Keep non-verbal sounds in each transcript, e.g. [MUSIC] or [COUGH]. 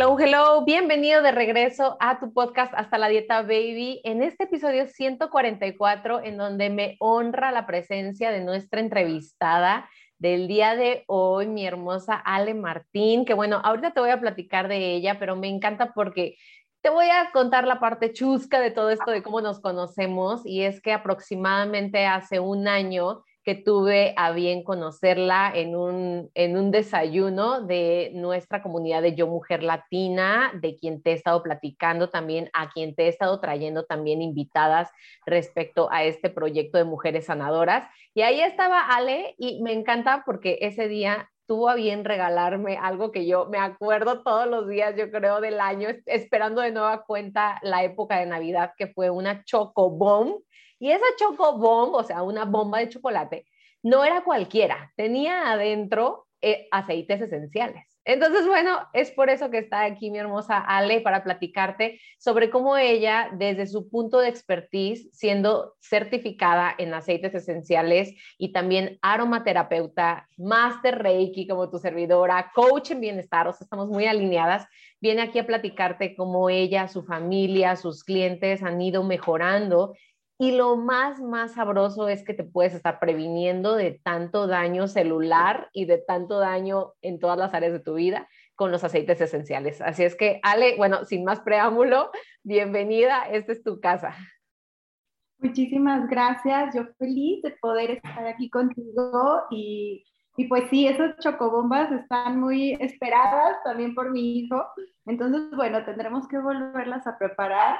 Hello, hello, bienvenido de regreso a tu podcast Hasta la Dieta Baby. En este episodio 144, en donde me honra la presencia de nuestra entrevistada del día de hoy, mi hermosa Ale Martín, que bueno, ahorita te voy a platicar de ella, pero me encanta porque te voy a contar la parte chusca de todo esto, de cómo nos conocemos, y es que aproximadamente hace un año que tuve a bien conocerla en un, en un desayuno de nuestra comunidad de Yo Mujer Latina, de quien te he estado platicando también, a quien te he estado trayendo también invitadas respecto a este proyecto de mujeres sanadoras. Y ahí estaba Ale y me encanta porque ese día tuvo a bien regalarme algo que yo me acuerdo todos los días, yo creo, del año, esperando de nueva cuenta la época de Navidad, que fue una chocobomb y esa choco bomb, o sea, una bomba de chocolate, no era cualquiera, tenía adentro eh, aceites esenciales. Entonces, bueno, es por eso que está aquí mi hermosa Ale para platicarte sobre cómo ella, desde su punto de expertise, siendo certificada en aceites esenciales y también aromaterapeuta, master Reiki como tu servidora, coach en bienestar, o sea, estamos muy alineadas, viene aquí a platicarte cómo ella, su familia, sus clientes han ido mejorando y lo más, más sabroso es que te puedes estar previniendo de tanto daño celular y de tanto daño en todas las áreas de tu vida con los aceites esenciales. Así es que, Ale, bueno, sin más preámbulo, bienvenida, esta es tu casa. Muchísimas gracias, yo feliz de poder estar aquí contigo y, y pues sí, esas chocobombas están muy esperadas también por mi hijo, entonces bueno, tendremos que volverlas a preparar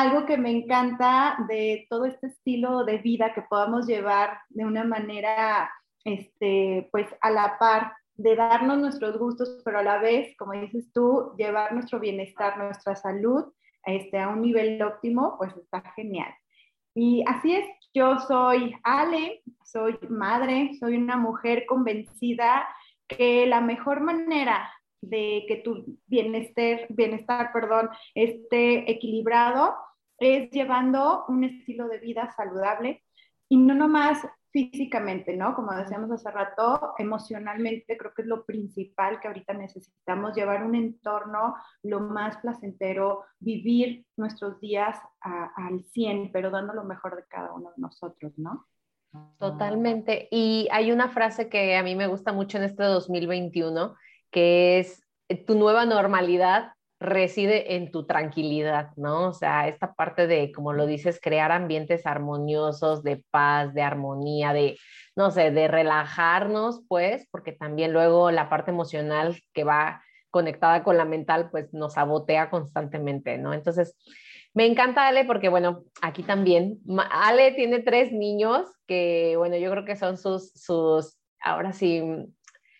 algo que me encanta de todo este estilo de vida que podamos llevar de una manera, este, pues a la par de darnos nuestros gustos, pero a la vez, como dices tú, llevar nuestro bienestar, nuestra salud este, a un nivel óptimo, pues está genial. Y así es, yo soy Ale, soy madre, soy una mujer convencida que la mejor manera de que tu bienestar, bienestar perdón, esté equilibrado es llevando un estilo de vida saludable y no nomás físicamente, ¿no? Como decíamos hace rato, emocionalmente creo que es lo principal que ahorita necesitamos, llevar un entorno lo más placentero, vivir nuestros días al 100, pero dando lo mejor de cada uno de nosotros, ¿no? Totalmente. Y hay una frase que a mí me gusta mucho en este 2021, que es, tu nueva normalidad reside en tu tranquilidad, ¿no? O sea, esta parte de, como lo dices, crear ambientes armoniosos, de paz, de armonía, de, no sé, de relajarnos, pues, porque también luego la parte emocional que va conectada con la mental, pues nos sabotea constantemente, ¿no? Entonces, me encanta Ale porque, bueno, aquí también, Ale tiene tres niños que, bueno, yo creo que son sus, sus, ahora sí,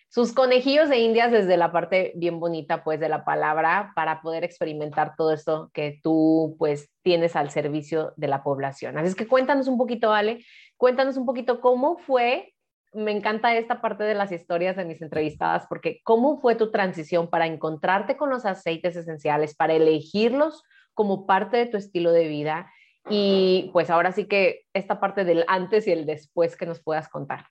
sus conejillos de indias desde la parte bien bonita, pues, de la palabra para poder experimentar todo esto que tú, pues, tienes al servicio de la población. Así es que cuéntanos un poquito, Ale, cuéntanos un poquito cómo fue, me encanta esta parte de las historias de mis entrevistadas, porque cómo fue tu transición para encontrarte con los aceites esenciales, para elegirlos como parte de tu estilo de vida y pues ahora sí que esta parte del antes y el después que nos puedas contar.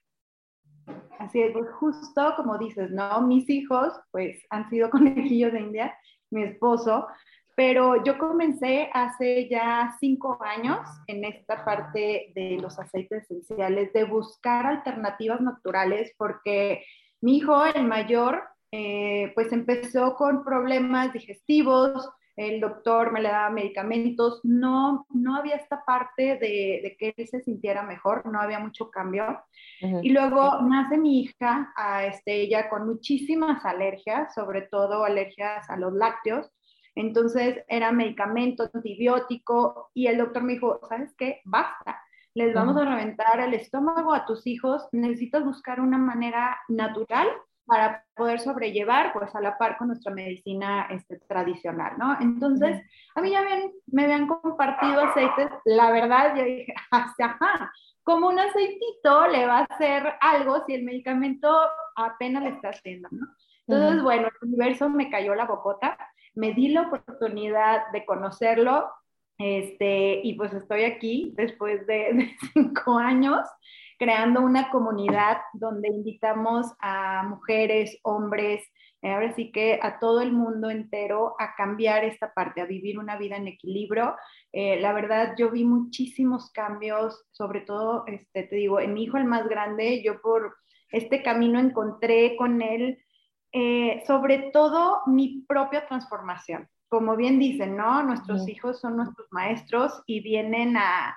Así es, pues justo como dices, ¿no? Mis hijos, pues han sido [LAUGHS] conejillos de India, mi esposo, pero yo comencé hace ya cinco años en esta parte de los aceites esenciales, de buscar alternativas naturales, porque mi hijo, el mayor, eh, pues empezó con problemas digestivos, el doctor me le daba medicamentos, no, no había esta parte de, que él se sintiera mejor, no había mucho cambio. Y luego nace mi hija, a este, ella con muchísimas alergias, sobre todo alergias a los lácteos. Entonces era medicamento, antibiótico, y el doctor me dijo, ¿sabes qué? Basta, les vamos a reventar el estómago a tus hijos, necesitas buscar una manera natural para poder sobrellevar, pues a la par con nuestra medicina este, tradicional, ¿no? Entonces, a mí ya me habían compartido aceites, la verdad, yo dije, [LAUGHS] ajá, como un aceitito le va a hacer algo si el medicamento apenas le está haciendo, ¿no? Entonces, bueno, el universo me cayó la bocota, me di la oportunidad de conocerlo, este, y pues estoy aquí después de [LAUGHS] cinco años creando una comunidad donde invitamos a mujeres, hombres, eh, ahora sí que a todo el mundo entero a cambiar esta parte, a vivir una vida en equilibrio. Eh, la verdad, yo vi muchísimos cambios, sobre todo, este, te digo, en mi hijo el más grande, yo por este camino encontré con él, eh, sobre todo mi propia transformación. Como bien dicen, ¿no? Nuestros hijos son nuestros maestros y vienen a,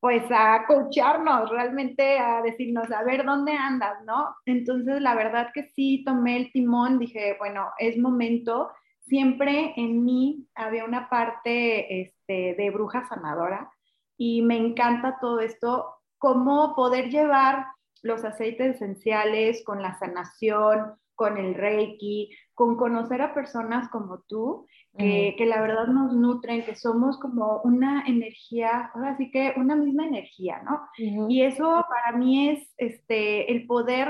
pues a coacharnos, realmente a decirnos, a ver dónde andas, ¿no? Entonces, la verdad que sí tomé el timón, dije, bueno, es momento. Siempre en mí había una parte este, de bruja sanadora y me encanta todo esto, cómo poder llevar los aceites esenciales con la sanación, con el Reiki, con conocer a personas como tú, que, la verdad nos nutren, que somos como una energía, ahora sí que una misma energía, ¿no? Y eso para mí es este, el poder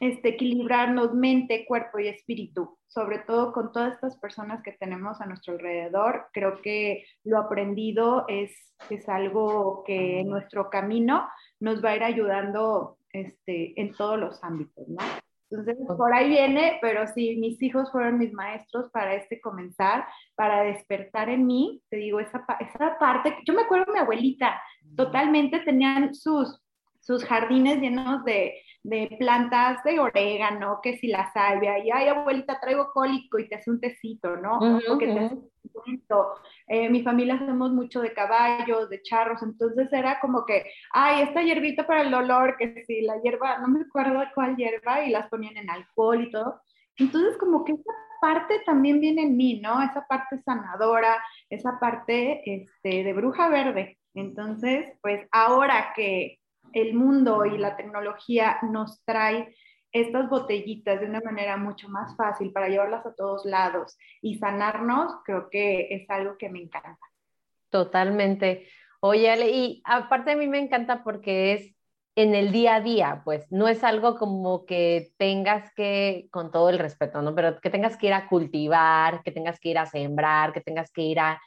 este, equilibrarnos mente, cuerpo y espíritu, sobre todo con todas estas personas que tenemos a nuestro alrededor. Creo que lo aprendido es, es algo que en nuestro camino nos va a ir ayudando este, en todos los ámbitos, ¿no? Entonces, por ahí viene, pero sí, mis hijos fueron mis maestros para este comenzar, para despertar en mí, te digo, esa, esa parte, yo me acuerdo de mi abuelita, totalmente tenían sus, sus jardines llenos de, de plantas de orégano, que si la salvia, y ay abuelita, traigo cólico y te hace un tecito, ¿no? o que te hace un tecito. Eh, mi familia hacemos mucho de caballos, de charros, entonces era como que, ay, esta hierbita para el dolor, que si la hierba, no me acuerdo cuál hierba, y las ponían en alcohol y todo. Entonces como que esa parte también viene en mí, ¿no? Esa parte sanadora, esa parte este, de bruja verde. Entonces, pues ahora que el mundo y la tecnología nos trae estas botellitas de una manera mucho más fácil para llevarlas a todos lados y sanarnos, creo que es algo que me encanta. Totalmente. Oye, Ale, y aparte a mí me encanta porque es en el día a día, pues no es algo como que tengas que, con todo el respeto, ¿no? Pero que tengas que ir a cultivar, que tengas que ir a sembrar, que tengas que ir a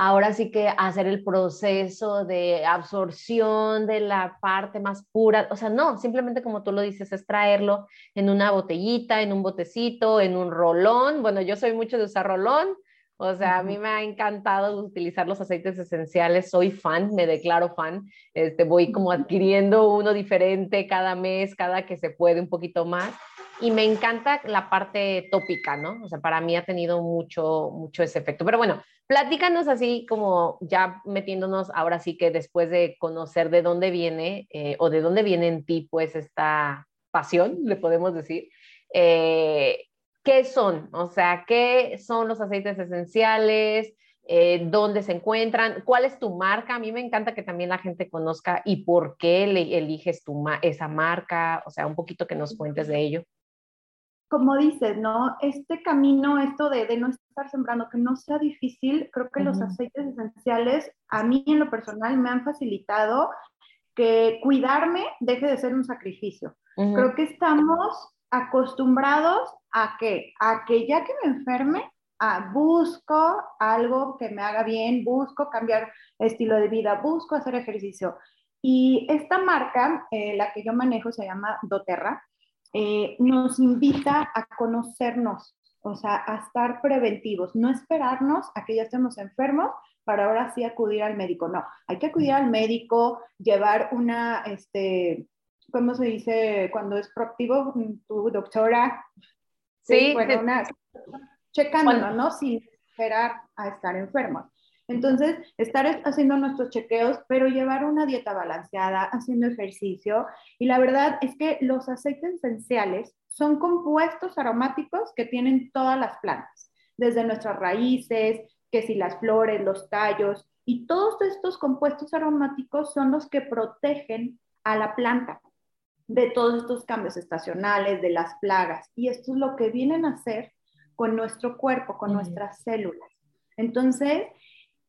ahora sí que hacer el proceso de absorción de la parte más pura, o sea, no, simplemente como tú lo dices, es traerlo en una botellita, en un botecito, en un rolón. Bueno, yo soy mucho de usar rolón, o sea, a mí me ha encantado utilizar los aceites esenciales, soy fan, me declaro fan, este, voy como adquiriendo uno diferente cada mes, cada que se puede un poquito más y me encanta la parte tópica, ¿no? O sea, para mí ha tenido mucho, mucho ese efecto. Pero bueno, platícanos así como ya metiéndonos ahora sí que después de conocer de dónde viene eh, o de dónde viene en ti pues esta pasión, le podemos decir. Eh, ¿Qué son? O sea, ¿qué son los aceites esenciales? Eh, dónde se encuentran, cuál es tu marca. A mí me encanta que también la gente conozca y por qué le eliges tu esa marca, o sea, un poquito que nos cuentes de ello como dices, ¿no? Este camino, esto de, no estar sembrando, que no sea difícil, creo que los aceites esenciales a mí en lo personal me han facilitado que cuidarme deje de ser un sacrificio. Creo que estamos acostumbrados a que, a que ya que me enferme, a busco algo que me haga bien, busco cambiar estilo de vida, busco hacer ejercicio. Y esta marca, eh, la que yo manejo, se llama doTERRA, eh, nos invita a conocernos, o sea, a estar preventivos, no esperarnos a que ya estemos enfermos para ahora sí acudir al médico. No, hay que acudir al médico, llevar una, este, ¿cómo se dice cuando es proactivo? Tu doctora. Sí, bueno, una, checándonos, ¿no? Sin esperar a estar enfermos. Entonces, estar haciendo nuestros chequeos, pero llevar una dieta balanceada, haciendo ejercicio. Y la verdad es que los aceites esenciales son compuestos aromáticos que tienen todas las plantas, desde nuestras raíces, que si las flores, los tallos, y todos estos compuestos aromáticos son los que protegen a la planta. de todos estos cambios estacionales, de las plagas. Y esto es lo que vienen a hacer con nuestro cuerpo, con nuestras células. Entonces,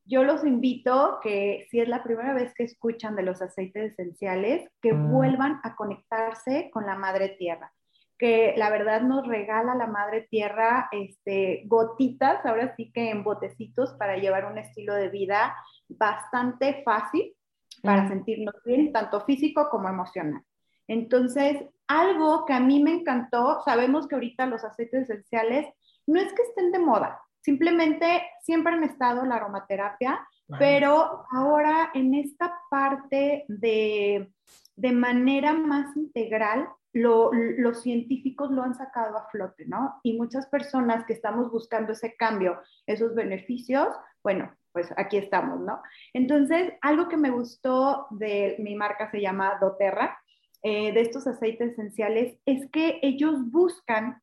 yo los invito que si es la primera vez que escuchan de los aceites esenciales, que mm. vuelvan a conectarse con la madre tierra, que la verdad nos regala la madre tierra este, gotitas, ahora sí que en botecitos para llevar un estilo de vida bastante fácil para mm. sentirnos bien, tanto físico como emocional. Entonces, algo que a mí me encantó, sabemos que ahorita los aceites esenciales no es que estén de moda, simplemente siempre han estado la aromaterapia, pero ahora en esta parte de, de manera más integral, los científicos lo han sacado a flote, ¿no? Y muchas personas que estamos buscando ese cambio, esos beneficios, bueno, pues aquí estamos, ¿no? Entonces, algo que me gustó de mi marca se llama doTERRA, eh, de estos aceites esenciales, es que ellos buscan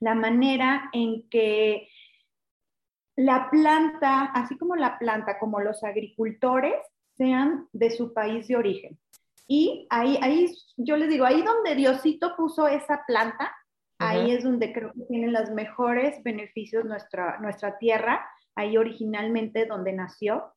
la manera en que la planta, así como la planta, como los agricultores, sean de su país de origen. Y ahí, ahí yo les digo, ahí donde Diosito puso esa planta, ahí es donde creo que tienen los mejores beneficios nuestra, nuestra tierra, ahí originalmente donde nació.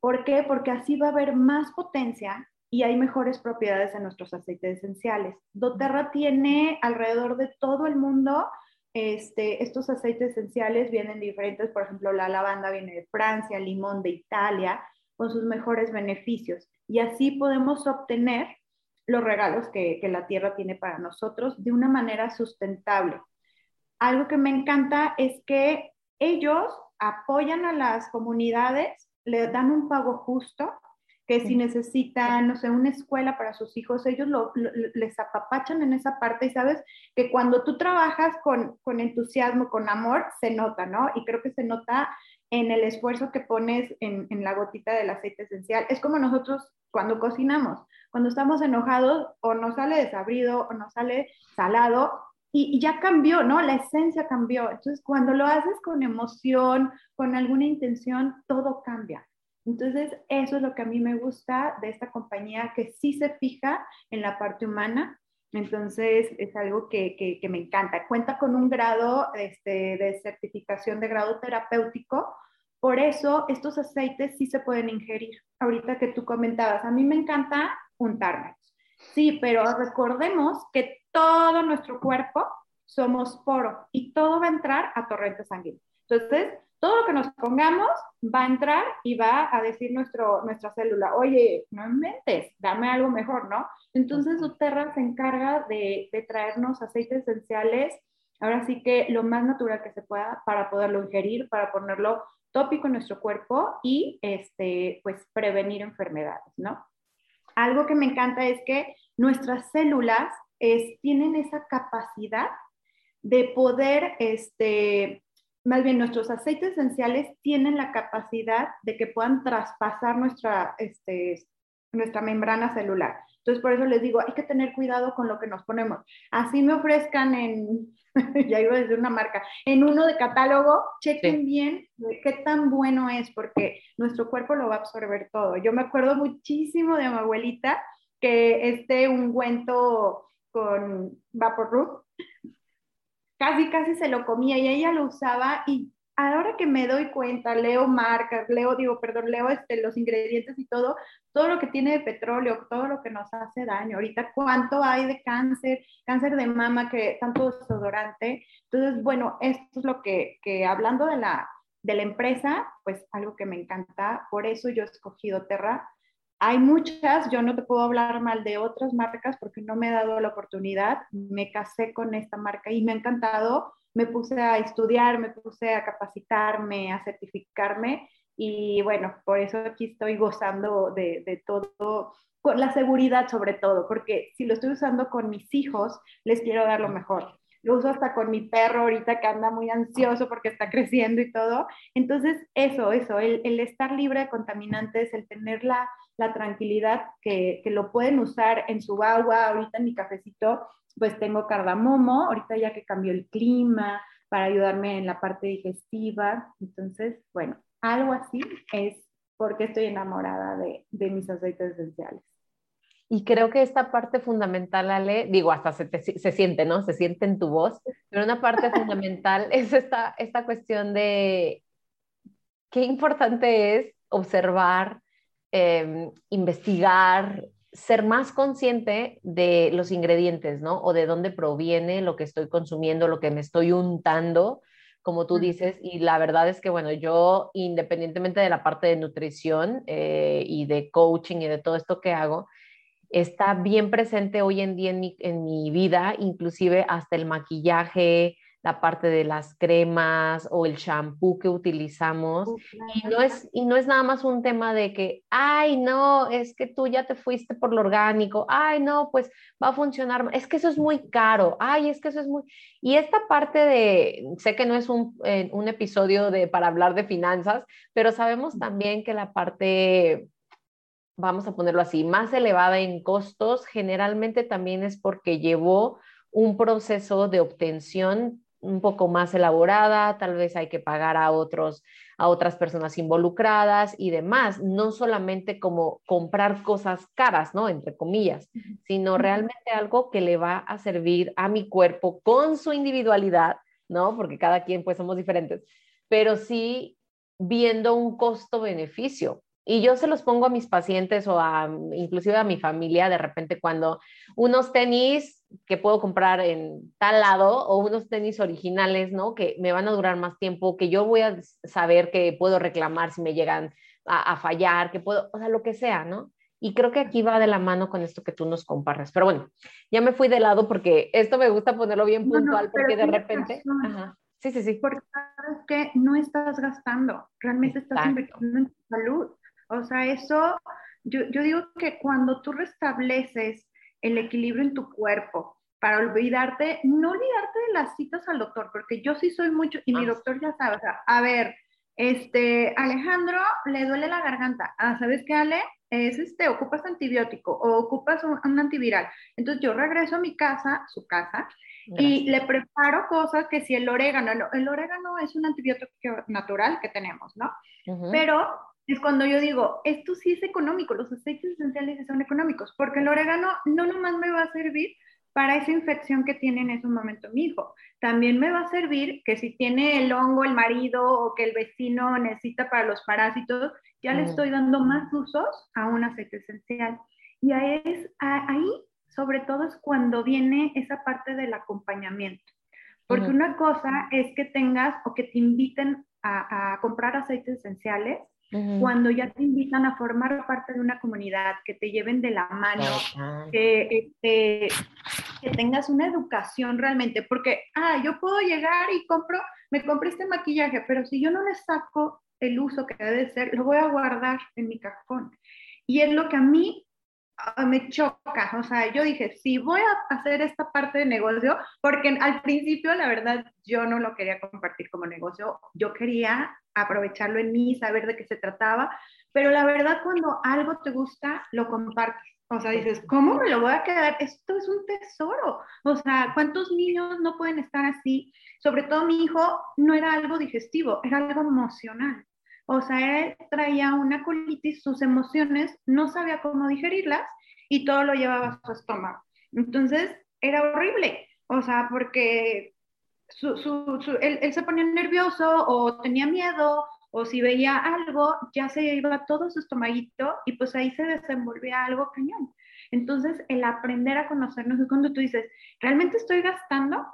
¿Por qué? Porque así va a haber más potencia y hay mejores propiedades en nuestros aceites esenciales. doTERRA tiene alrededor de todo el mundo este, estos aceites esenciales vienen diferentes, por ejemplo, la lavanda viene de Francia, el limón de Italia, con sus mejores beneficios. Y así podemos obtener los regalos que, que la tierra tiene para nosotros de una manera sustentable. Algo que me encanta es que ellos apoyan a las comunidades, le dan un pago justo que si necesitan, no sé, una escuela para sus hijos, ellos lo, les apapachan en esa parte y sabes que cuando tú trabajas con, con entusiasmo, con amor, se nota, ¿no? Y creo que se nota en el esfuerzo que pones en, en, la gotita del aceite esencial. Es como nosotros cuando cocinamos, cuando estamos enojados o nos sale desabrido o nos sale salado y, y, ya cambió, ¿no? La esencia cambió. Entonces, cuando lo haces con emoción, con alguna intención, todo cambia. Entonces, eso es lo que a mí me gusta de esta compañía, que sí se fija en la parte humana. Entonces, es algo que, me encanta. Cuenta con un grado este, de certificación de grado terapéutico. Por eso, estos aceites sí se pueden ingerir. Ahorita que tú comentabas, a mí me encanta untarme. Sí, pero recordemos que todo nuestro cuerpo somos poro y todo va a entrar a torrente sanguíneo. Entonces, todo lo que nos pongamos va a entrar y va a decir nuestro, nuestra célula, oye, no inventes, dame algo mejor, ¿no? Entonces Uterra se encarga de, de traernos aceites esenciales, ahora sí que lo más natural que se pueda para poderlo ingerir, para ponerlo tópico en nuestro cuerpo y este, pues prevenir enfermedades, ¿no? Algo que me encanta es que nuestras células es, tienen esa capacidad de poder este, más bien nuestros aceites esenciales tienen la capacidad de que puedan traspasar nuestra, este, nuestra membrana celular. Entonces, por eso les digo, hay que tener cuidado con lo que nos ponemos. Así me ofrezcan en, [LAUGHS] ya iba a decir una marca, en uno de catálogo, chequen bien qué tan bueno es, porque nuestro cuerpo lo va a absorber todo. Yo me acuerdo muchísimo de mi abuelita que este ungüento con Vaporub casi, casi se lo comía y ella lo usaba y ahora que me doy cuenta, leo marcas, leo, digo, perdón, leo este, los ingredientes y todo, todo lo que tiene de petróleo, todo lo que nos hace daño. Ahorita, ¿cuánto hay de cáncer, cáncer de mama, que tanto desodorante? Entonces, bueno, esto es lo que, que hablando de la, de la empresa, pues algo que me encanta, por eso yo he escogido Terra, hay muchas, yo no te puedo hablar mal de otras marcas porque no me he dado la oportunidad. Me casé con esta marca y me ha encantado. Me puse a estudiar, me puse a capacitarme, a certificarme y bueno, por eso aquí estoy gozando de, de todo, con la seguridad sobre todo, porque si lo estoy usando con mis hijos, les quiero dar lo mejor lo uso hasta con mi perro ahorita que anda muy ansioso porque está creciendo y todo. Entonces, eso, eso, el, el estar libre de contaminantes, el tener la, la tranquilidad que, que, lo pueden usar en su agua, ahorita en mi cafecito, pues tengo cardamomo, ahorita ya que cambió el clima, para ayudarme en la parte digestiva. Entonces, bueno, algo así es porque estoy enamorada de, de mis aceites esenciales. Y creo que esta parte fundamental, Ale, digo, hasta se, se, siente, ¿no? Se siente en tu voz, pero una parte [LAUGHS] fundamental es esta, esta cuestión de qué importante es observar, em, investigar, ser más consciente de los ingredientes, ¿no? O de dónde proviene lo que estoy consumiendo, lo que me estoy untando, como tú dices. Y la verdad es que, bueno, yo independientemente de la parte de nutrición eh, y de coaching y de todo esto que hago, está bien presente hoy en día en mi, en mi vida, inclusive hasta el maquillaje, la parte de las cremas o el shampoo que utilizamos. Y, no es, y no es nada más un tema de que, ay, no, es que tú ya te fuiste por lo orgánico, ay, no, pues va a funcionar, es que eso es muy caro, ay, es que eso es muy... Y esta parte de, sé que no es un, eh, un episodio de, para hablar de finanzas, pero sabemos también que la parte vamos a ponerlo así, más elevada en costos, generalmente también es porque llevó un proceso de obtención un poco más elaborada, tal vez hay que pagar a otros a otras personas involucradas y demás, no solamente como comprar cosas caras, ¿no? Entre comillas, sino realmente algo que le va a servir a mi cuerpo con su individualidad, ¿no? Porque cada quien pues somos diferentes, pero sí viendo un costo-beneficio. Y yo se los pongo a mis pacientes o a, inclusive a mi familia de repente cuando unos tenis que puedo comprar en tal lado o unos tenis originales, ¿no? Que me van a durar más tiempo, que yo voy a saber que puedo reclamar si me llegan a, fallar, que puedo, o sea, lo que sea, ¿no? Y creo que aquí va de la mano con esto que tú nos compartes. Pero bueno, ya me fui de lado porque esto me gusta ponerlo bien puntual porque de repente... Sí, sí, sí. Porque sabes que no estás gastando, realmente estás invirtiendo en tu salud. O sea, eso, yo, yo digo que cuando tú restableces el equilibrio en tu cuerpo, para olvidarte, no olvidarte de las citas al doctor, porque yo sí soy mucho, y mi ah. doctor ya sabe, o sea, a ver, este, Alejandro le duele la garganta, ah, ¿sabes qué, Ale? Es este, ocupas antibiótico o ocupas un, antiviral. Entonces yo regreso a mi casa, su casa, y le preparo cosas que si el orégano, el, orégano es un antibiótico natural que tenemos, ¿no? Pero es cuando yo digo, esto sí es económico, los aceites esenciales son económicos, porque el orégano no nomás me va a servir para esa infección que tiene en ese momento mi hijo. También me va a servir que si tiene el hongo el marido o que el vecino necesita para los parásitos, ya le mm. estoy dando más usos a un aceite esencial. Y ahí, es, ahí, sobre todo, es cuando viene esa parte del acompañamiento. Porque una cosa es que tengas o que te inviten a, a comprar aceites esenciales cuando ya te invitan a formar parte de una comunidad, que te lleven de la mano, que, este, que tengas una educación realmente, porque, ah, yo puedo llegar y compro, me compré este maquillaje, pero si yo no le saco el uso que debe ser, lo voy a guardar en mi cajón. Y es lo que a mí me choca, o sea, yo dije, sí, voy a hacer esta parte de negocio, porque al principio, la verdad, yo no lo quería compartir como negocio, yo quería aprovecharlo en mí, saber de qué se trataba, pero la verdad, cuando algo te gusta, lo compartes. O sea, dices, ¿cómo me lo voy a quedar? Esto es un tesoro. O sea, ¿cuántos niños no pueden estar así? Sobre todo mi hijo no era algo digestivo, era algo emocional. O sea, él traía una colitis, sus emociones, no sabía cómo digerirlas y todo lo llevaba a su estómago. Entonces, era horrible. O sea, porque él, se ponía nervioso o tenía miedo o si veía algo, ya se iba todo su estomaguito y pues ahí se desenvolvía algo cañón. Entonces, el aprender a conocernos es cuando tú dices, ¿realmente estoy gastando?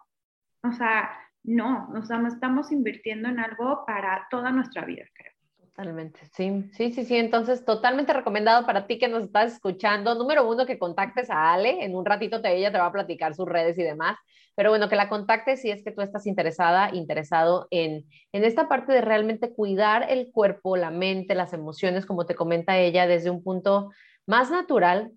O sea, no, o sea, no estamos invirtiendo en algo para toda nuestra vida, creo. Totalmente, sí, sí, sí, sí. Entonces, totalmente recomendado para ti que nos estás escuchando. Número uno, que contactes a Ale. En un ratito te, ella te va a platicar sus redes y demás. Pero bueno, que la contactes si es que tú estás interesada, interesado en, en esta parte de realmente cuidar el cuerpo, la mente, las emociones, como te comenta ella, desde un punto más natural,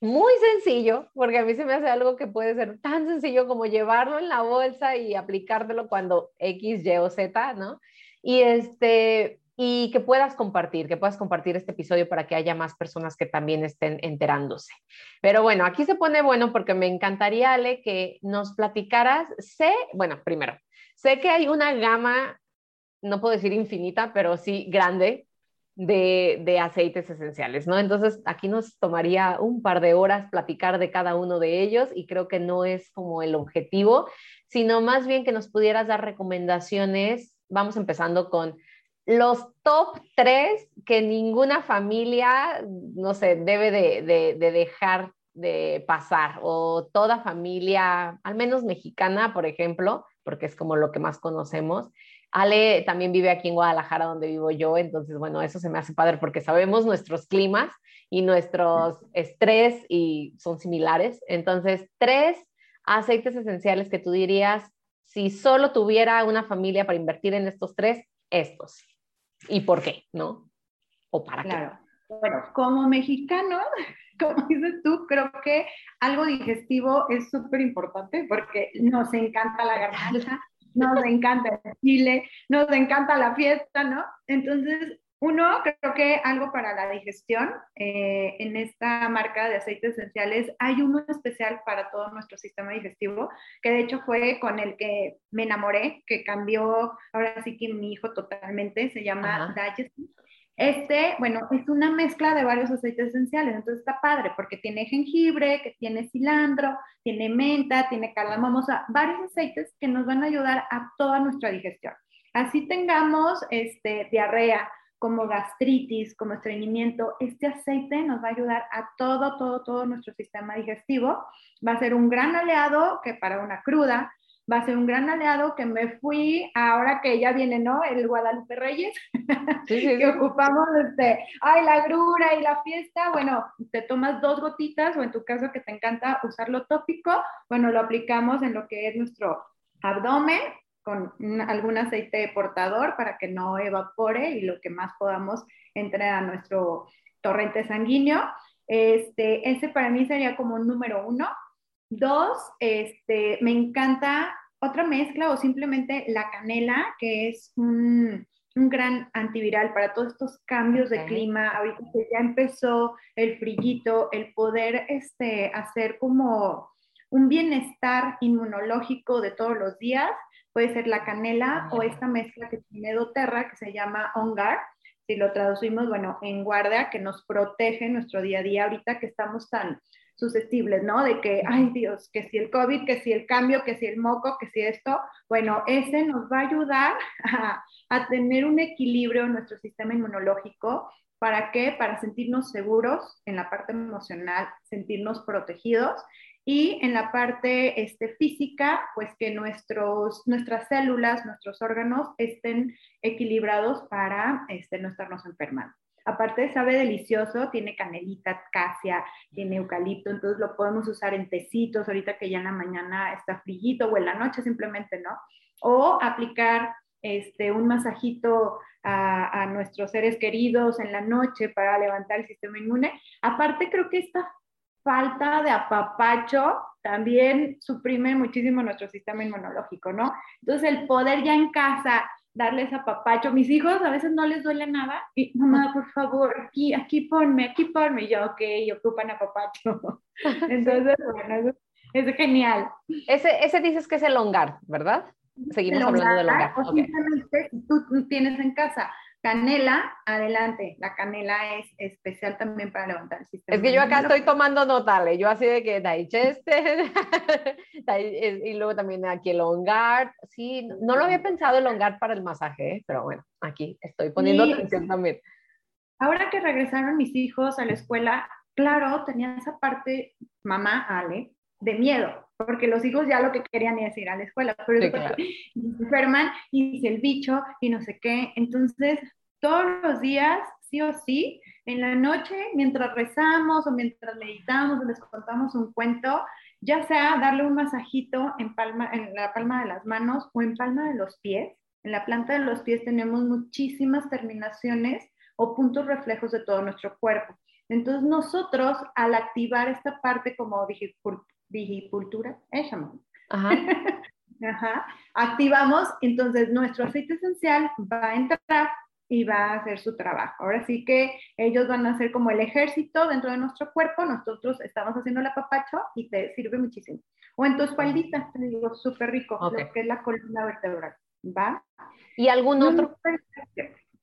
muy sencillo, porque a mí se me hace algo que puede ser tan sencillo como llevarlo en la bolsa y aplicártelo cuando X, Y o Z, ¿no? Y este, y que puedas compartir, que puedas compartir este episodio para que haya más personas que también estén enterándose. Pero bueno, aquí se pone bueno porque me encantaría, Ale, que nos platicaras. Sé, bueno, primero, sé que hay una gama, no puedo decir infinita, pero sí grande de, aceites esenciales, ¿no? Entonces, aquí nos tomaría un par de horas platicar de cada uno de ellos y creo que no es como el objetivo, sino más bien que nos pudieras dar recomendaciones. Vamos empezando con los top tres que ninguna familia, no sé, debe de, de dejar de pasar o toda familia, al menos mexicana, por ejemplo, porque es como lo que más conocemos, Ale también vive aquí en Guadalajara, donde vivo yo, entonces, bueno, eso se me hace padre porque sabemos nuestros climas y nuestros estrés y son similares. Entonces, tres aceites esenciales que tú dirías, si solo tuviera una familia para invertir en estos tres, estos. ¿Y por qué? ¿No? ¿O para claro. Bueno, como mexicano, [LAUGHS] como dices tú, creo que algo digestivo es súper importante porque nos encanta la garganta, [LAUGHS] nos encanta el chile, nos encanta la fiesta, ¿no? Entonces, uno, creo que algo para la digestión, eh, en esta marca de aceites esenciales hay uno especial para todo nuestro sistema digestivo, que de hecho fue con el que me enamoré, que cambió ahora sí que mi hijo totalmente, se llama Digestive. Este, bueno, es una mezcla de varios aceites esenciales, entonces está padre porque tiene jengibre, que tiene cilantro, tiene menta, tiene cardamomo, varios aceites que nos van a ayudar a toda nuestra digestión. Así tengamos este, diarrea, como gastritis, como estreñimiento, este aceite nos va a ayudar a todo, todo, todo nuestro sistema digestivo. Va a ser un gran aliado que para una cruda, va a ser un gran aliado que me fui ahora que ya viene, ¿no? El Guadalupe Reyes, [LAUGHS] que ocupamos, este, ay, la grura y la fiesta, bueno, te tomas dos gotitas o en tu caso que te encanta usarlo tópico, bueno, lo aplicamos en lo que es nuestro abdomen con algún aceite portador para que no evapore y lo que más podamos entre a nuestro torrente sanguíneo. Este, ese para mí sería como número uno. Dos, este, me encanta otra mezcla o simplemente la canela, que es un, un gran antiviral para todos estos cambios de clima. Ahorita que ya empezó el frillito, el poder este, hacer como un bienestar inmunológico de todos los días, puede ser la canela o esta mezcla que tiene doTERRA que se llama OnGuard. Si lo traducimos, bueno, en guardia, que nos protege nuestro día a día ahorita que estamos tan susceptibles, ¿no? De que, ay Dios, que si el COVID, que si el cambio, que si el moco, que si esto, bueno, ese nos va a ayudar a, a tener un equilibrio en nuestro sistema inmunológico. ¿Para qué? Para sentirnos seguros en la parte emocional, sentirnos protegidos y en la parte este, física, pues que nuestros, nuestras células, nuestros órganos estén equilibrados para este, no estarnos enfermando. Aparte sabe delicioso, tiene canelita, casia, tiene eucalipto, entonces lo podemos usar en tecitos, ahorita que ya en la mañana está frillito o en la noche simplemente, ¿no? O aplicar este, un masajito a, a, nuestros seres queridos en la noche para levantar el sistema inmune. Aparte creo que esta falta de apapacho también suprime muchísimo nuestro sistema inmunológico, ¿no? Entonces el poder ya en casa darles apapacho. Mis hijos a veces no les duele nada y mamá, por favor, aquí, aquí ponme, aquí ponme. Y yo, ok, ocupan apapacho. [LAUGHS] Entonces, bueno, es, genial. Ese, ese dices que es el longar, ¿verdad? Seguimos hablando de longar. O simplemente tú tienes en casa Canela, adelante. La canela es especial también para levantar el sistema. Es que yo acá estoy tomando notales. Yo así de que Daichester, [LAUGHS] y luego también aquí el Ongar. Sí, no lo había pensado el Ongar para el masaje, ¿eh? pero bueno, aquí estoy poniendo atención también. Ahora que regresaron mis hijos a la escuela, claro, tenía esa parte, mamá, Ale, de miedo, porque los hijos ya lo que querían es ir a la escuela, pero sí, claro. se enferman y el bicho y no sé qué. Entonces, todos los días, sí o sí, en la noche, mientras rezamos o mientras meditamos o les contamos un cuento, ya sea darle un masajito en, palma, en la palma de las manos o en palma de los pies. En la planta de los pies tenemos muchísimas terminaciones o puntos reflejos de todo nuestro cuerpo. Entonces nosotros al activar esta parte como digicultura, ella Ajá. [LAUGHS] Ajá. Activamos, entonces nuestro aceite esencial va a entrar y va a hacer su trabajo. Ahora sí que ellos van a hacer como el ejército dentro de nuestro cuerpo, nosotros estamos haciendo la papacho y te sirve muchísimo. O en tu espaldita, te digo, súper rico, lo que es la columna vertebral, ¿va? ¿Y algún otro?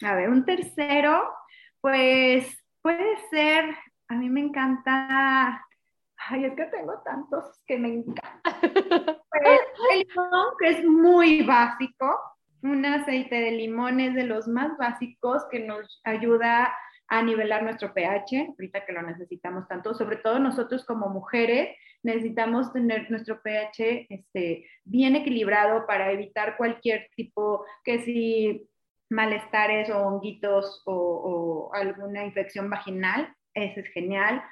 A ver, un tercero, Pues puede ser, a mí me encanta, ay, es que tengo tantos que me encantan. [LAUGHS] Pues, el limón, que es muy básico, un aceite de limón es de los más básicos que nos ayuda a nivelar nuestro pH, ahorita que lo necesitamos tanto, sobre todo nosotros como mujeres necesitamos tener nuestro pH este, bien equilibrado para evitar cualquier tipo, que si malestares o honguitos o, alguna infección vaginal, eso es genial.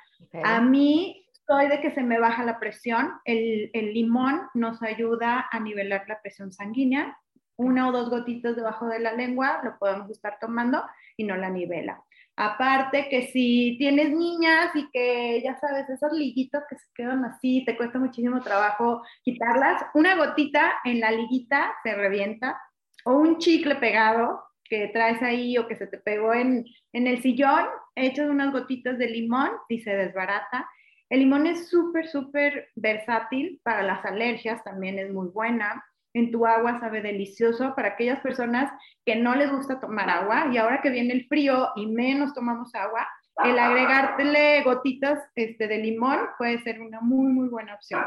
A mí soy de que se me baja la presión, el, el limón nos ayuda a nivelar la presión sanguínea, una o dos gotitas debajo de la lengua, lo podemos estar tomando y no la nivela. Aparte que si tienes niñas y que ya sabes, esos liguitos que se quedan así, te cuesta muchísimo trabajo quitarlas, una gotita en la liguita se revienta o un chicle pegado que traes ahí o que se te pegó en, en el sillón, echas unas gotitas de limón y se desbarata. El limón es súper, súper versátil para las alergias, también es muy buena en tu agua sabe delicioso para aquellas personas que no les gusta tomar agua y ahora que viene el frío y menos tomamos agua, el agregarle gotitas este, de limón puede ser una muy, muy buena opción.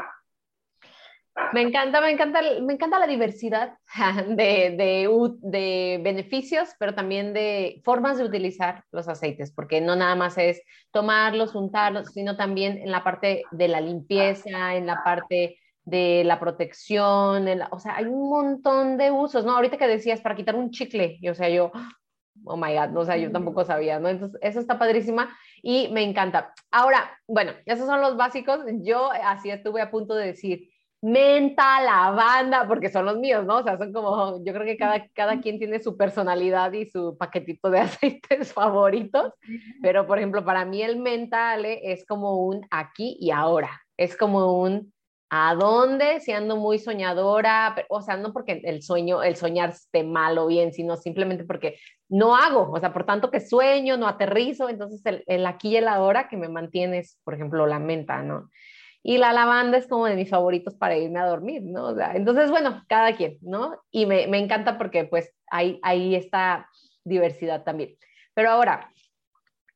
Me encanta, me encanta, me encanta la diversidad [LAUGHS] de, de, de, beneficios, pero también de formas de utilizar los aceites, porque no nada más es tomarlos, untarlos, sino también en la parte de la limpieza, en la parte de la protección, o sea, hay un montón de usos, ¿no? Ahorita que decías para quitar un chicle, y, o sea, yo, oh my God, o sea, yo tampoco sabía, ¿no? Entonces, eso está padrísima y me encanta. Ahora, bueno, esos son los básicos. Yo así estuve a punto de decir menta, lavanda, porque son los míos, ¿no? O sea, son como, yo creo que cada, cada quien tiene su personalidad y su paquetito de [LAUGHS] aceites favoritos, pero por ejemplo, para mí el menta, es como un aquí y ahora, es como un ¿A dónde? Si ando muy soñadora, o sea, no porque el sueño, el soñar esté mal o bien, sino simplemente porque no hago, o sea, por tanto que sueño, no aterrizo, entonces el, aquí y el ahora que me mantienes, por ejemplo, la menta, ¿no? Y la lavanda es como de mis favoritos para irme a dormir, ¿no? O entonces, bueno, cada quien, ¿no? Y me, me encanta porque pues hay, ahí está diversidad también. Pero ahora,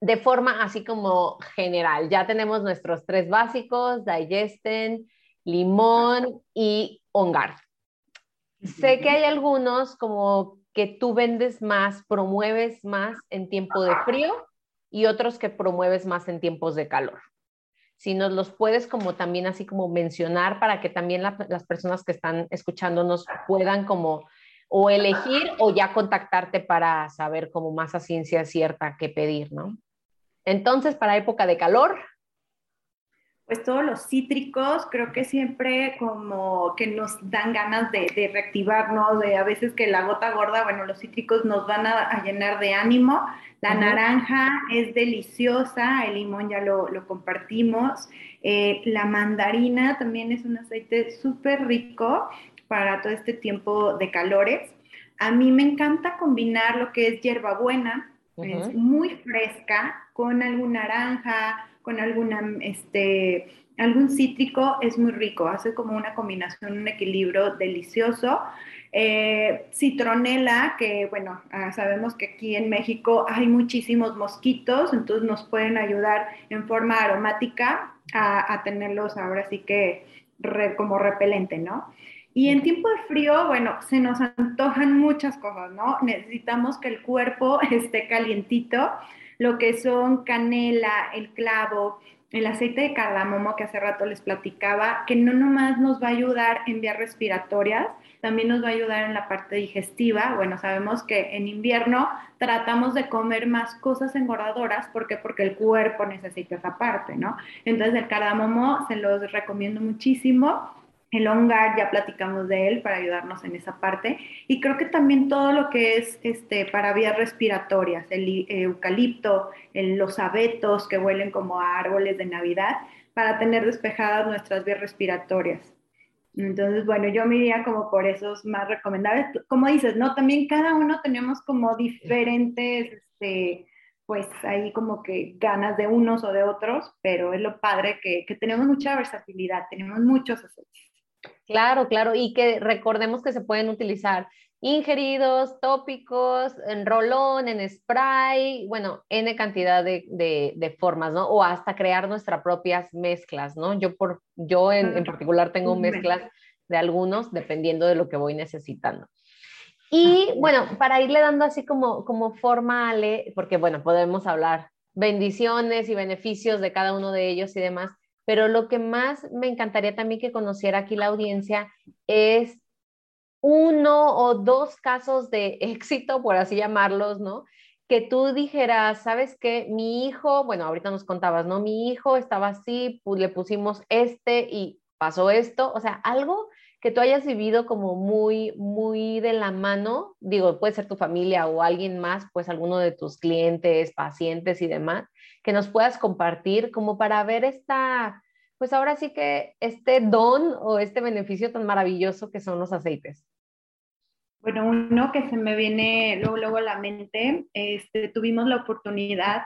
de forma así como general, ya tenemos nuestros tres básicos, Digesten, limón y ongar. Sé que hay algunos como que tú vendes más, promueves más en tiempo de frío y otros que promueves más en tiempos de calor. Si nos los puedes como también así como mencionar para que también las personas que están escuchándonos puedan como o elegir o ya contactarte para saber como más a ciencia cierta qué pedir, ¿no? Entonces, para época de calor, pues todos los cítricos, creo que siempre como que nos dan ganas de, de reactivarnos, de a veces que la gota gorda, bueno, los cítricos nos van a, llenar de ánimo. La naranja es deliciosa, el limón ya lo, lo compartimos. Eh, la mandarina también es un aceite súper rico para todo este tiempo de calores. A mí me encanta combinar lo que es hierbabuena, es muy fresca, con algún naranja, con alguna, este, algún cítrico, es muy rico, hace como una combinación, un equilibrio delicioso. Eh, citronela, que bueno, ah, sabemos que aquí en México hay muchísimos mosquitos, entonces nos pueden ayudar en forma aromática a, tenerlos ahora sí que como repelente, ¿no? Y en tiempo de frío, bueno, se nos antojan muchas cosas, ¿no? Necesitamos que el cuerpo [LAUGHS] esté calientito, lo que son canela, el clavo, el aceite de cardamomo que hace rato les platicaba, que no nomás nos va a ayudar en vías respiratorias, también nos va a ayudar en la parte digestiva. Bueno, sabemos que en invierno tratamos de comer más cosas engordadoras, ¿por qué? Porque el cuerpo necesita esa parte, ¿no? Entonces el cardamomo se los recomiendo muchísimo el hongar, ya platicamos de él para ayudarnos en esa parte. Y creo que también todo lo que es este, para vías respiratorias, el eucalipto, los abetos que huelen como a árboles de Navidad, para tener despejadas nuestras vías respiratorias. Entonces, bueno, yo me iría como por esos más recomendables. Como dices, ¿no? También cada uno tenemos como diferentes, este, pues ahí como que ganas de unos o de otros, pero es lo padre que, que tenemos mucha versatilidad, tenemos muchos aceites. Claro, claro, y que recordemos que se pueden utilizar ingeridos, tópicos, en rolón, en spray, bueno, N cantidad de, de, formas, ¿no? O hasta crear nuestras propias mezclas, ¿no? Yo, por, yo en, en particular tengo mezclas de algunos dependiendo de lo que voy necesitando. Y bueno, para irle dando así como, como forma, Ale, porque bueno, podemos hablar bendiciones y beneficios de cada uno de ellos y demás, pero lo que más me encantaría también que conociera aquí la audiencia es uno o dos casos de [LAUGHS] éxito, por así llamarlos, ¿no? Que tú dijeras, ¿sabes qué? Mi hijo, bueno, ahorita nos contabas, ¿no? Mi hijo estaba así, le pusimos este y pasó esto, o sea, algo que tú hayas vivido como muy, muy de la mano, digo, puede ser tu familia o alguien más, pues alguno de tus clientes, pacientes y demás, que nos puedas compartir como para ver esta, pues ahora sí que este don o este beneficio tan maravilloso que son los aceites. Bueno, uno que se me viene luego, luego a la mente, este, tuvimos la oportunidad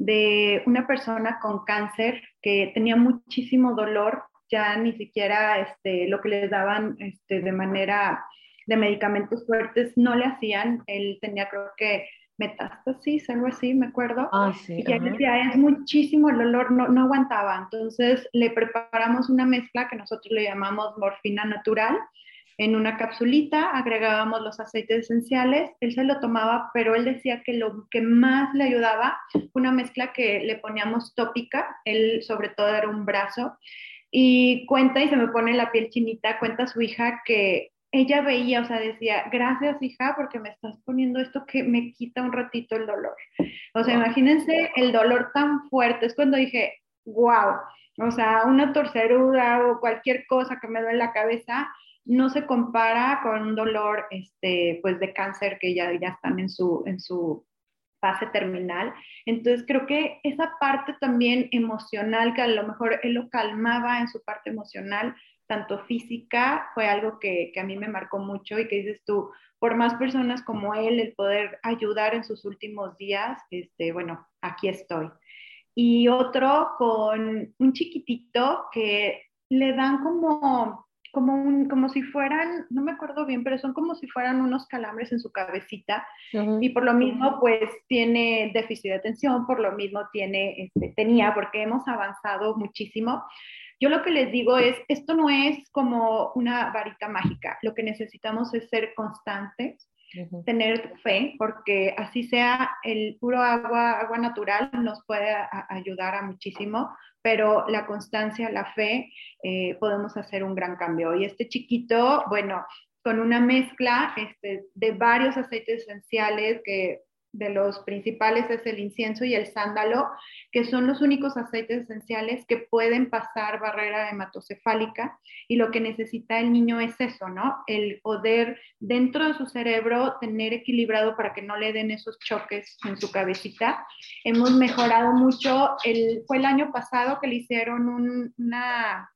de una persona con cáncer que tenía muchísimo dolor, ya ni siquiera este, lo que les daban este, de manera de medicamentos fuertes no le hacían, él tenía creo que metástasis, algo así, me acuerdo. Ah, sí. Y él decía, es muchísimo el dolor, no, no aguantaba. Entonces le preparamos una mezcla que nosotros le llamamos morfina natural, en una capsulita, agregábamos los aceites esenciales, él se lo tomaba, pero él decía que lo que más le ayudaba, una mezcla que le poníamos tópica, él sobre todo era un brazo, y cuenta, y se me pone la piel chinita, cuenta su hija que ella veía, o sea, decía, gracias hija, porque me estás poniendo esto que me quita un ratito el dolor. O sea, imagínense el dolor tan fuerte, es cuando dije, wow, o sea, una torceruda o cualquier cosa que me duele la cabeza, no se compara con un dolor este, pues de cáncer que ya, ya están en su, en su fase terminal. Entonces creo que esa parte también emocional, que a lo mejor él lo calmaba en su parte emocional, tanto física, fue algo que, que, a mí me marcó mucho y que dices tú, por más personas como él, el poder ayudar en sus últimos días, este, bueno, aquí estoy. Y otro con un chiquitito que le dan como como, un, como si fueran, no me acuerdo bien, pero son como si fueran unos calambres en su cabecita y por lo mismo pues tiene déficit de atención, por lo mismo tiene, este, tenía, porque hemos avanzado muchísimo. Yo lo que les digo es, esto no es como una varita mágica, lo que necesitamos es ser constantes, tener fe, porque así sea el puro agua, agua natural, nos puede ayudar a muchísimo, pero la constancia, la fe, eh, podemos hacer un gran cambio. Y este chiquito, bueno, con una mezcla este, de varios aceites esenciales que de los principales es el incienso y el sándalo, que son los únicos aceites esenciales que pueden pasar barrera hematocefálica y lo que necesita el niño es eso, ¿no? El poder dentro de su cerebro tener equilibrado para que no le den esos choques en su cabecita. Hemos mejorado mucho, el, fue el año pasado que le hicieron un, una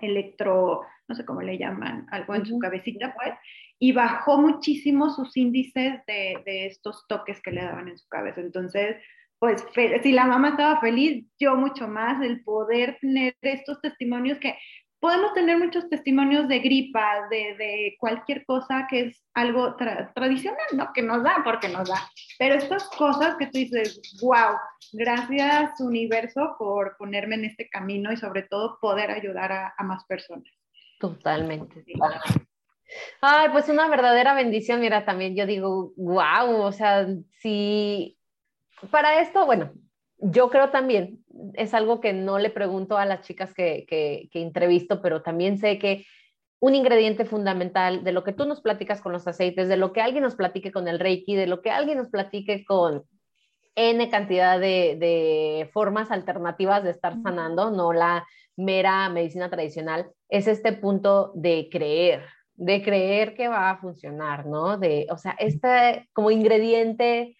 electro, no sé cómo le llaman, algo en su cabecita, pues, y bajó muchísimo sus índices de, de, estos toques que le daban en su cabeza. Entonces, pues si la mamá estaba feliz, yo mucho más, el poder tener estos testimonios que podemos tener muchos testimonios de gripa, de, de cualquier cosa que es algo tradicional, ¿no? Que nos da, porque nos da. Pero estas cosas que tú dices, wow, gracias universo por ponerme en este camino y sobre todo poder ayudar a, a más personas. Totalmente. Sí. Ay, pues una verdadera bendición, mira, también yo digo, wow, o sea, si para esto, bueno, yo creo también, es algo que no le pregunto a las chicas que, que, que entrevisto, pero también sé que un ingrediente fundamental de lo que tú nos platicas con los aceites, de lo que alguien nos platique con el Reiki, de lo que alguien nos platique con N cantidad de, de formas alternativas de estar sanando, no la mera medicina tradicional, es este punto de creer, de creer que va a funcionar, ¿no? De, o sea, este como ingrediente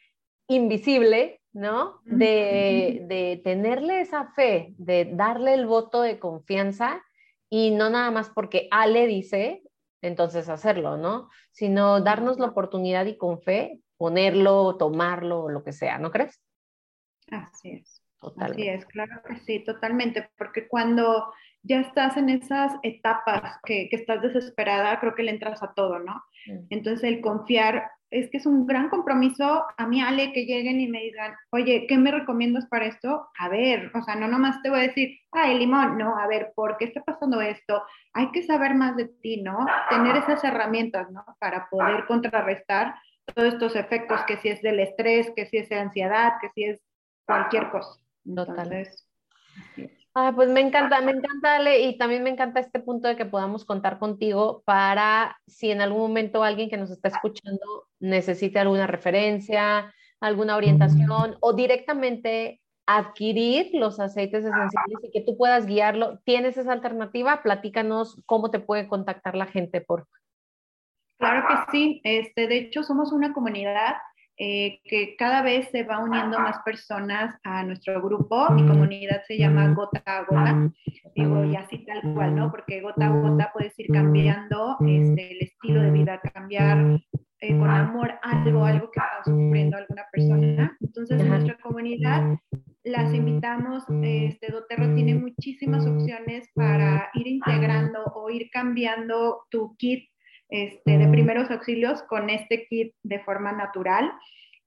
invisible, ¿no? De, de tenerle esa fe, de darle el voto de confianza y no nada más porque Ale dice, entonces hacerlo, ¿no? Sino darnos la oportunidad y con fe ponerlo, tomarlo, lo que sea, ¿no crees? Así es. Así es, claro que sí, totalmente, porque cuando ya estás en esas etapas que, que, estás desesperada, creo que le entras a todo, ¿no? Mm. Entonces el confiar es que es un gran compromiso a mí, Ale, que lleguen y me digan, oye, ¿qué me recomiendas para esto? A ver, o sea, no nomás te voy a decir, ay, limón, no, a ver, ¿por qué está pasando esto? Hay que saber más de ti, ¿no? Tener esas herramientas, ¿no? Para poder contrarrestar todos estos efectos, que si es del estrés, que si es de ansiedad, que si es cualquier cosa. Entonces, Ah, pues me encanta, me encanta, Ale, y también me encanta este punto de que podamos contar contigo para si en algún momento alguien que nos está escuchando necesite alguna referencia, alguna orientación o directamente adquirir los aceites esenciales y que tú puedas guiarlo. ¿Tienes esa alternativa? Platícanos cómo te puede contactar la gente, por Claro que sí. Este, de hecho, somos una comunidad eh, que cada vez se va uniendo más personas a nuestro grupo. Mi comunidad se llama Gota a Gota, digo, y así tal cual, ¿no? Porque gota a gota puedes ir cambiando este, el estilo de vida, cambiar eh, con amor algo, algo que está sufriendo alguna persona. Entonces, en nuestra comunidad las invitamos, este, doTERRA tiene muchísimas opciones para ir integrando o ir cambiando tu kit este, de primeros auxilios con este kit de forma natural.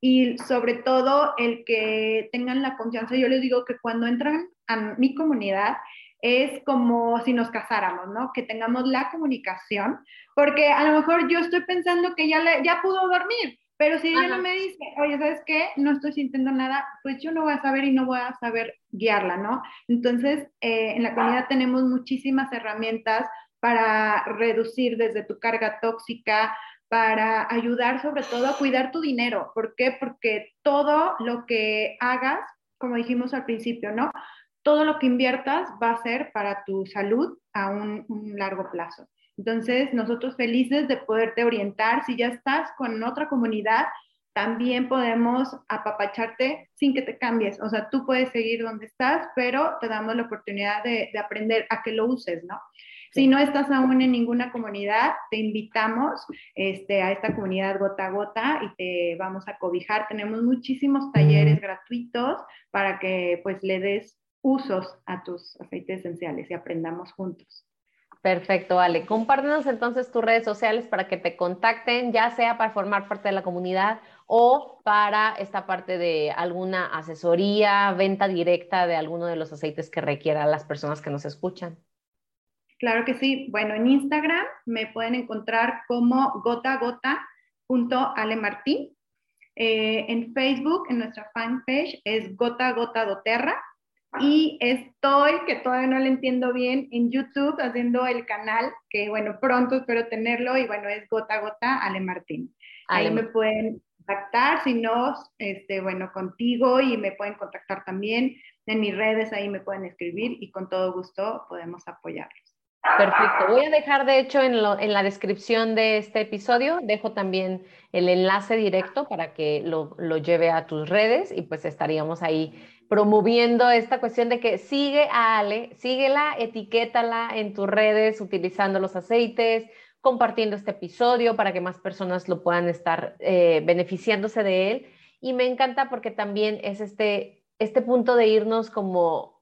Y sobre todo el que tengan la confianza, yo les digo que cuando entran a mi comunidad es como si nos casáramos, ¿no? Que tengamos la comunicación, porque a lo mejor yo estoy pensando que ya, ya pudo dormir, pero si ella no me dice, oye, ¿sabes qué? No estoy sintiendo nada, pues yo no voy a saber y no voy a saber guiarla, ¿no? Entonces, eh, en la comunidad tenemos muchísimas herramientas para reducir desde tu carga tóxica, para ayudar sobre todo a cuidar tu dinero. ¿Por qué? Porque todo lo que hagas, como dijimos al principio, ¿no? Todo lo que inviertas va a ser para tu salud a un, largo plazo. Entonces, nosotros felices de poderte orientar. Si ya estás con otra comunidad, también podemos apapacharte sin que te cambies. O sea, tú puedes seguir donde estás, pero te damos la oportunidad de, de aprender a que lo uses, ¿no? Si no estás aún en ninguna comunidad, te invitamos este, a esta comunidad gota a gota y te vamos a cobijar. Tenemos muchísimos talleres gratuitos para que pues le des usos a tus aceites esenciales y aprendamos juntos. Perfecto, Ale. Compártenos entonces tus redes sociales para que te contacten, ya sea para formar parte de la comunidad o para esta parte de alguna asesoría, venta directa de alguno de los aceites que requieran las personas que nos escuchan. Claro que sí. Bueno, en Instagram me pueden encontrar como gotagota.alemartín. Eh, en Facebook, en nuestra fanpage, es Gota Gota Doterra. Y estoy, que todavía no le entiendo bien, en YouTube haciendo el canal, que bueno, pronto espero tenerlo, y bueno, es Gota Gota Ale Martín. Ahí me pueden contactar, si no, este, bueno, contigo y me pueden contactar también en mis redes, ahí me pueden escribir y con todo gusto podemos apoyarlos. Perfecto. Voy a dejar, de hecho, en, la descripción de este episodio, dejo también el enlace directo para que lo, lleve a tus redes y pues estaríamos ahí promoviendo esta cuestión de que sigue a Ale, síguela, etiquétala en tus redes utilizando los aceites, compartiendo este episodio para que más personas lo puedan estar eh, beneficiándose de él. Y me encanta porque también es este, este punto de irnos como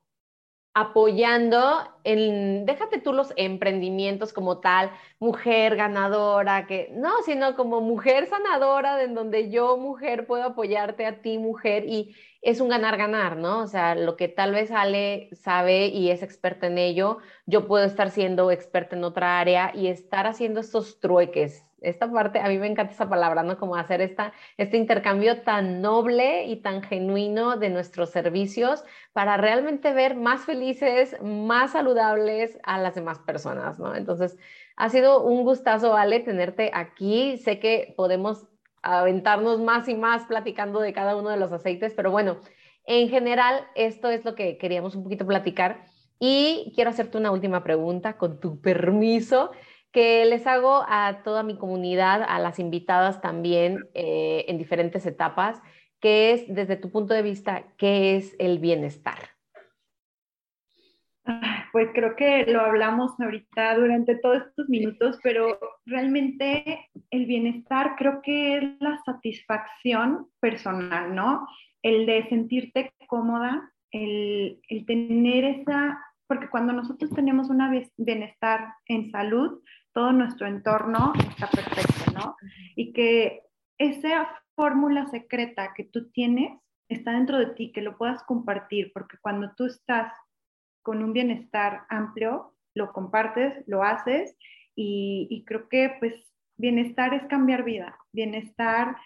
apoyando en, déjate tú los emprendimientos como tal, mujer ganadora, que no, sino como mujer sanadora, en donde yo, mujer, puedo apoyarte a ti, mujer, y es un ganar-ganar, ¿no? O sea, lo que tal vez Ale sabe y es experta en ello, yo puedo estar siendo experta en otra área y estar haciendo estos trueques, esta parte, a mí me encanta esa palabra, ¿no? Como hacer esta, este intercambio tan noble y tan genuino de nuestros servicios para realmente ver más felices, más saludables a las demás personas, ¿no? Entonces, ha sido un gustazo, Ale, tenerte aquí. Sé que podemos aventarnos más y más platicando de cada uno de los aceites, pero bueno, en general, esto es lo que queríamos un poquito platicar. Y quiero hacerte una última pregunta, con tu permiso que les hago a toda mi comunidad, a las invitadas también eh, en diferentes etapas, que es, desde tu punto de vista, qué es el bienestar. Pues creo que lo hablamos ahorita durante todos estos minutos, pero realmente el bienestar creo que es la satisfacción personal, ¿no? El de sentirte cómoda, el, el tener esa porque cuando nosotros tenemos un bienestar en salud, todo nuestro entorno está perfecto, ¿no? Y que esa fórmula secreta que tú tienes está dentro de ti, que lo puedas compartir, porque cuando tú estás con un bienestar amplio, lo compartes, lo haces y, creo que pues bienestar es cambiar vida, bienestar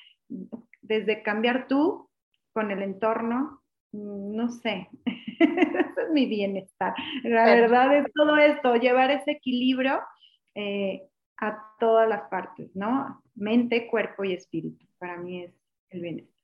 desde cambiar tú con el entorno, no sé, [LAUGHS] ese es mi bienestar. La verdad es todo esto, llevar ese equilibrio eh, a todas las partes, ¿no? Mente, cuerpo y espíritu. Para mí es el bienestar.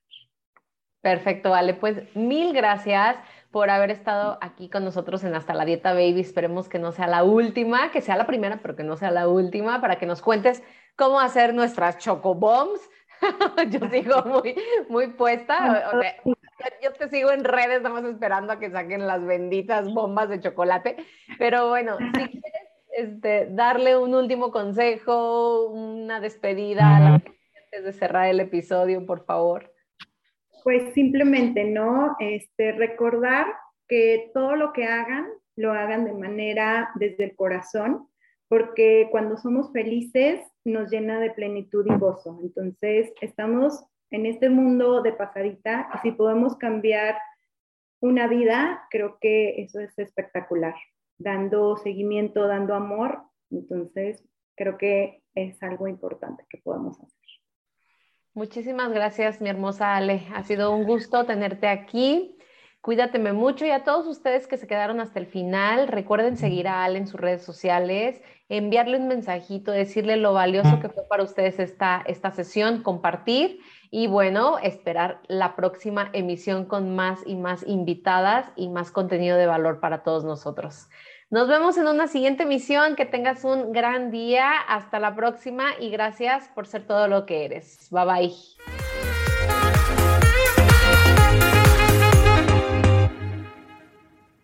Perfecto, vale. Pues mil gracias por haber estado aquí con nosotros en Hasta la Dieta Baby. Esperemos que no sea la última, que sea la primera, pero que no sea la última, para que nos cuentes cómo hacer nuestras chocobombs. [LAUGHS] yo sigo muy, muy puesta. yo te sigo en redes, estamos esperando a que saquen las benditas bombas de chocolate. Pero bueno, si quieres [LAUGHS] este, darle un último consejo, una despedida antes de cerrar el episodio, por favor. Pues simplemente, ¿no? Este, recordar que todo lo que hagan, lo hagan de manera desde el corazón, porque cuando somos felices nos llena de plenitud y gozo. Entonces, estamos en este mundo de pasadita y si podemos cambiar una vida, creo que eso es espectacular, dando seguimiento, dando amor. Entonces, creo que es algo importante que podemos hacer. Muchísimas gracias, mi hermosa Ale. Ha sido un gusto tenerte aquí. Cuídateme mucho y a todos ustedes que se quedaron hasta el final, recuerden seguir a Ale en sus redes sociales, enviarle un mensajito, decirle lo valioso que fue para ustedes esta, esta sesión, compartir y bueno, esperar la próxima emisión con más y más invitadas y más contenido de valor para todos nosotros. Nos vemos en una siguiente emisión. Que tengas un gran día. Hasta la próxima y gracias por ser todo lo que eres. Bye bye.